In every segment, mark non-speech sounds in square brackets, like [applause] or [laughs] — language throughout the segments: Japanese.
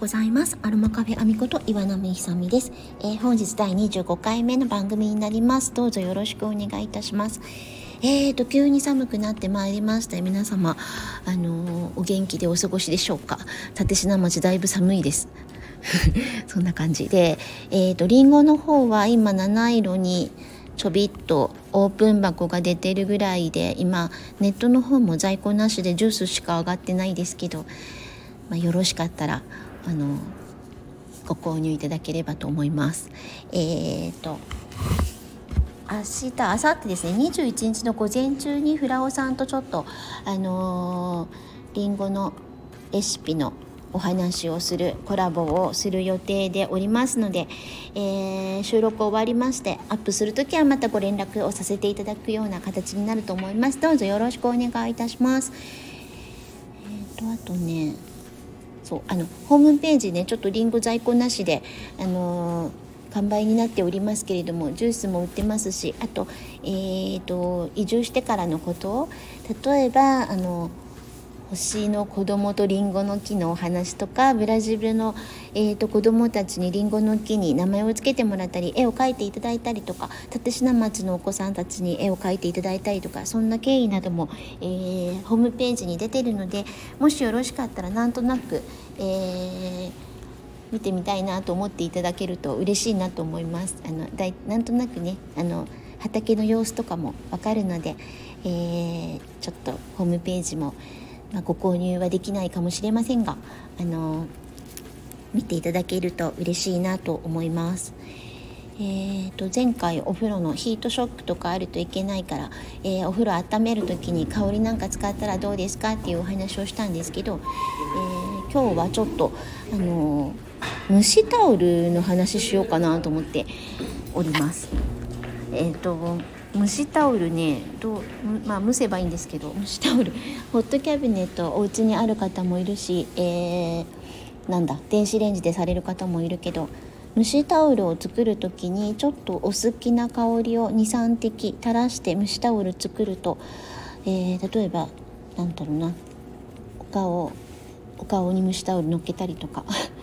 ございます。アロマカフェアミこと岩波ひさみです、えー、本日第25回目の番組になります。どうぞよろしくお願いいたします。えーと急に寒くなってまいりました。皆様あのー、お元気でお過ごしでしょうか？立科町だいぶ寒いです。[laughs] そんな感じでえーとリンゴの方は今七色にちょびっとオープン箱が出てるぐらいで今ネットの方も在庫なしでジュースしか上がってないですけど、まあ、よろしかったらあのご購入いただければと思います。えーと明日明後日ですね21日の午前中にフラオさんとちょっとあのー、リンゴのレシピのお話をするコラボをする予定でおりますので、えー、収録終わりましてアップする時はまたご連絡をさせていただくような形になると思いますどうぞよろしくお願いいたしますえーとあとねそうあのホームページねちょっとリンゴ在庫なしであのー完売になっておりますけれどもジュースも売ってますしあと,、えーと、と移住してからのこと例えばあの星の子供とリンゴの木のお話とかブラジルの、えーと、子供たちにリンゴの木に名前を付けてもらったり絵を描いていただいたりとか立科町のお子さんたちに絵を描いていただいたりとかそんな経緯なども、えー、ホームページに出てるのでもしよろしかったらなんとなく、えー、見てみたいなと思っていただけると嬉しいなと思います。あのだいなんとなくねあの畑の様子とかもわかるので、えー、ちょっとホームページもまあ、ご購入はできないかもしれませんが、あの見ていただけると嬉しいなと思います。えーと、前回お風呂のヒートショックとかあるといけないから、えー、お風呂温める時に香りなんか使ったらどうですかっていうお話をしたんですけど、えー、今日はちょっと、あのー、蒸しタオルの話しようかなと思っております。えーと蒸しタオルねどう、まあ、蒸せばいいんですけど蒸しタオル。[laughs] ホットキャビネットお家にある方もいるし、えー、なんだ電子レンジでされる方もいるけど蒸しタオルを作る時にちょっとお好きな香りを23滴垂らして蒸しタオル作ると、えー、例えばなんだろうなお顔お顔に蒸しタオルのっけたりとか。[laughs]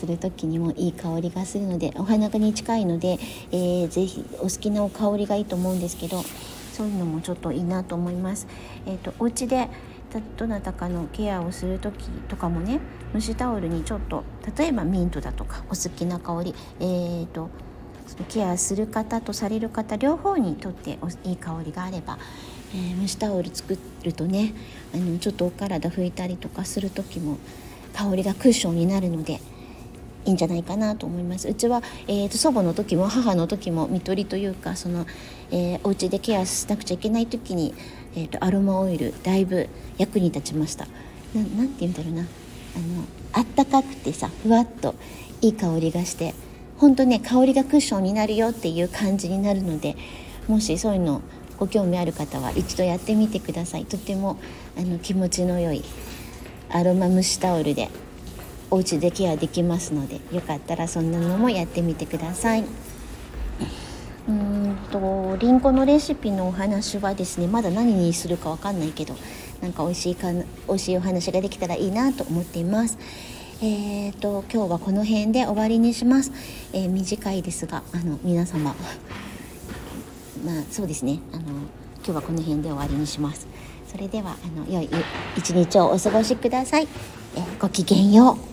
する時にもいい香りがするのでお花に近いので、えー、ぜひお好きな香りがいいと思うんですけどそういうのもちょっといいなと思います。えーと、お家でどなたかのケアをする時とかもね蒸しタオルにちょっと例えばミントだとかお好きな香り、えーと、ケアする方とされる方両方にとっていい香りがあれば、えー、蒸しタオル作るとねあのちょっとお体拭いたりとかする時も香りがクッションになるのでいいんじゃないかなと思います。うちは、えーと、祖母の時も母の時も看取りというかその、えー、お家でケアしなくちゃいけない時に、えーと、アロマオイルだいぶ役に立ちました。ななんて言うんだろうな。あのあったかくてさふわっといい香りがして本当ね香りがクッションになるよっていう感じになるのでもしそういうのご興味ある方は一度やってみてください。とてもあの気持ちの良いアロマ蒸しタオルでお家でケアできますのでよかったらそんなのもやってみてください。うんとりんごのレシピのお話はですねまだ何にするかわかんないけどなんか美味しいか美味しいお話ができたらいいなと思っています。えーと今日はこの辺で終わりにします。えー、短いですがあの皆様 [laughs] まあそうですねあの今日はこの辺で終わりにします。それではあの良い一日をお過ごしください。えー、ごきげんよう。